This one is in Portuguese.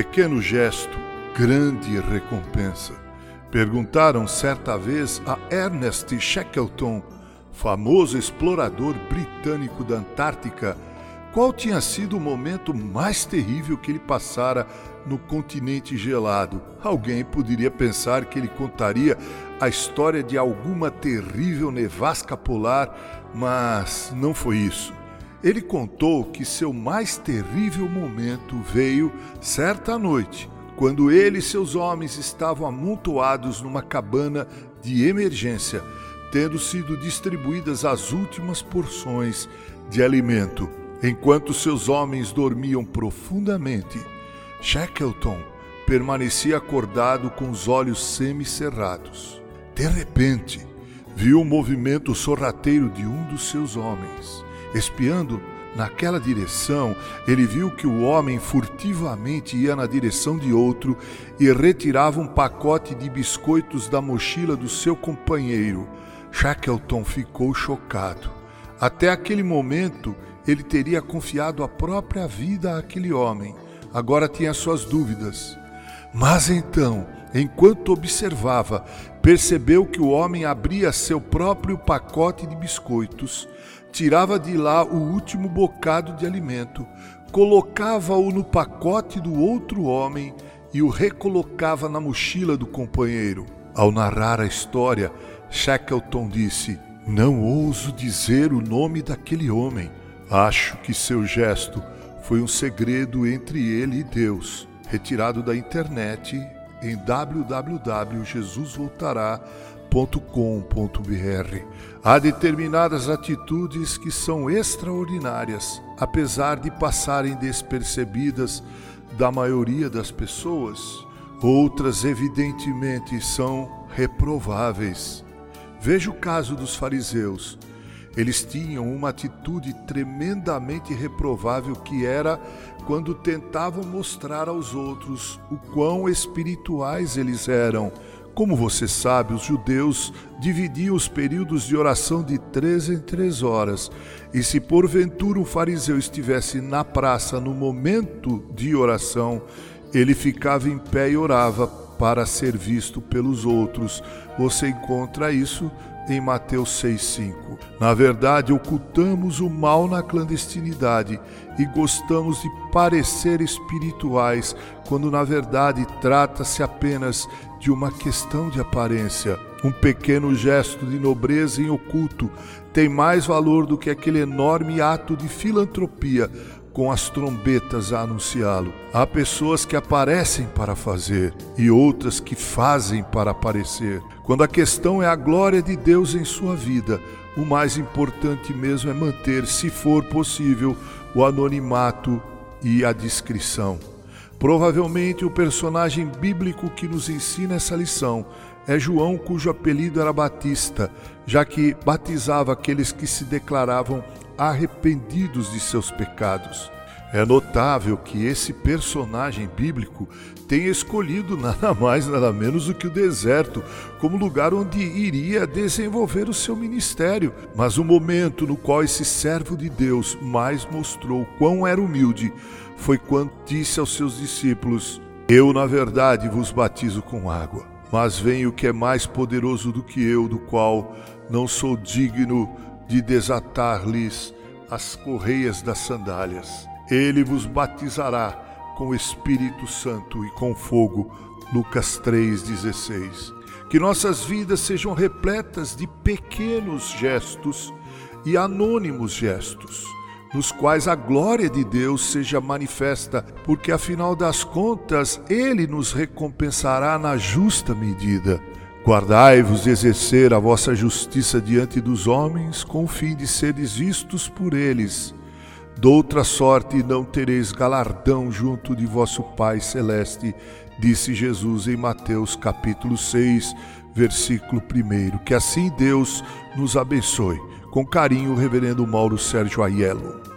Pequeno gesto, grande recompensa. Perguntaram certa vez a Ernest Shackleton, famoso explorador britânico da Antártica, qual tinha sido o momento mais terrível que ele passara no continente gelado. Alguém poderia pensar que ele contaria a história de alguma terrível nevasca polar, mas não foi isso. Ele contou que seu mais terrível momento veio certa noite, quando ele e seus homens estavam amontoados numa cabana de emergência, tendo sido distribuídas as últimas porções de alimento, enquanto seus homens dormiam profundamente. Shackleton permanecia acordado com os olhos semicerrados. De repente, viu o movimento sorrateiro de um dos seus homens. Espiando naquela direção, ele viu que o homem furtivamente ia na direção de outro e retirava um pacote de biscoitos da mochila do seu companheiro. Shackleton ficou chocado. Até aquele momento, ele teria confiado a própria vida àquele homem. Agora tinha suas dúvidas. Mas então, enquanto observava, percebeu que o homem abria seu próprio pacote de biscoitos, tirava de lá o último bocado de alimento, colocava-o no pacote do outro homem e o recolocava na mochila do companheiro. Ao narrar a história, Shackleton disse: Não ouso dizer o nome daquele homem. Acho que seu gesto foi um segredo entre ele e Deus, retirado da internet em www.jesusvoltará.com.br. Há determinadas atitudes que são extraordinárias, apesar de passarem despercebidas da maioria das pessoas. Outras, evidentemente, são reprováveis. Veja o caso dos fariseus. Eles tinham uma atitude tremendamente reprovável que era quando tentavam mostrar aos outros o quão espirituais eles eram. Como você sabe, os judeus dividiam os períodos de oração de três em três horas, e se porventura um fariseu estivesse na praça no momento de oração, ele ficava em pé e orava para ser visto pelos outros. Você encontra isso em Mateus 6,5. Na verdade, ocultamos o mal na clandestinidade e gostamos de parecer espirituais, quando na verdade trata-se apenas de uma questão de aparência. Um pequeno gesto de nobreza em oculto tem mais valor do que aquele enorme ato de filantropia com as trombetas a anunciá-lo. Há pessoas que aparecem para fazer e outras que fazem para aparecer. Quando a questão é a glória de Deus em sua vida, o mais importante mesmo é manter, se for possível, o anonimato e a discrição. Provavelmente o personagem bíblico que nos ensina essa lição é João, cujo apelido era Batista, já que batizava aqueles que se declaravam arrependidos de seus pecados. É notável que esse personagem bíblico tem escolhido nada mais, nada menos do que o deserto como lugar onde iria desenvolver o seu ministério. Mas o momento no qual esse servo de Deus mais mostrou quão era humilde foi quando disse aos seus discípulos: Eu, na verdade, vos batizo com água, mas vem o que é mais poderoso do que eu, do qual não sou digno de desatar-lhes as correias das sandálias. Ele vos batizará com o Espírito Santo e com fogo. Lucas 3,16. Que nossas vidas sejam repletas de pequenos gestos e anônimos gestos, nos quais a glória de Deus seja manifesta, porque afinal das contas Ele nos recompensará na justa medida. Guardai-vos exercer a vossa justiça diante dos homens, com o fim de seres vistos por eles. Doutra sorte não tereis galardão junto de vosso Pai celeste, disse Jesus em Mateus capítulo 6, versículo 1. Que assim Deus nos abençoe. Com carinho, Reverendo Mauro Sérgio Aiello.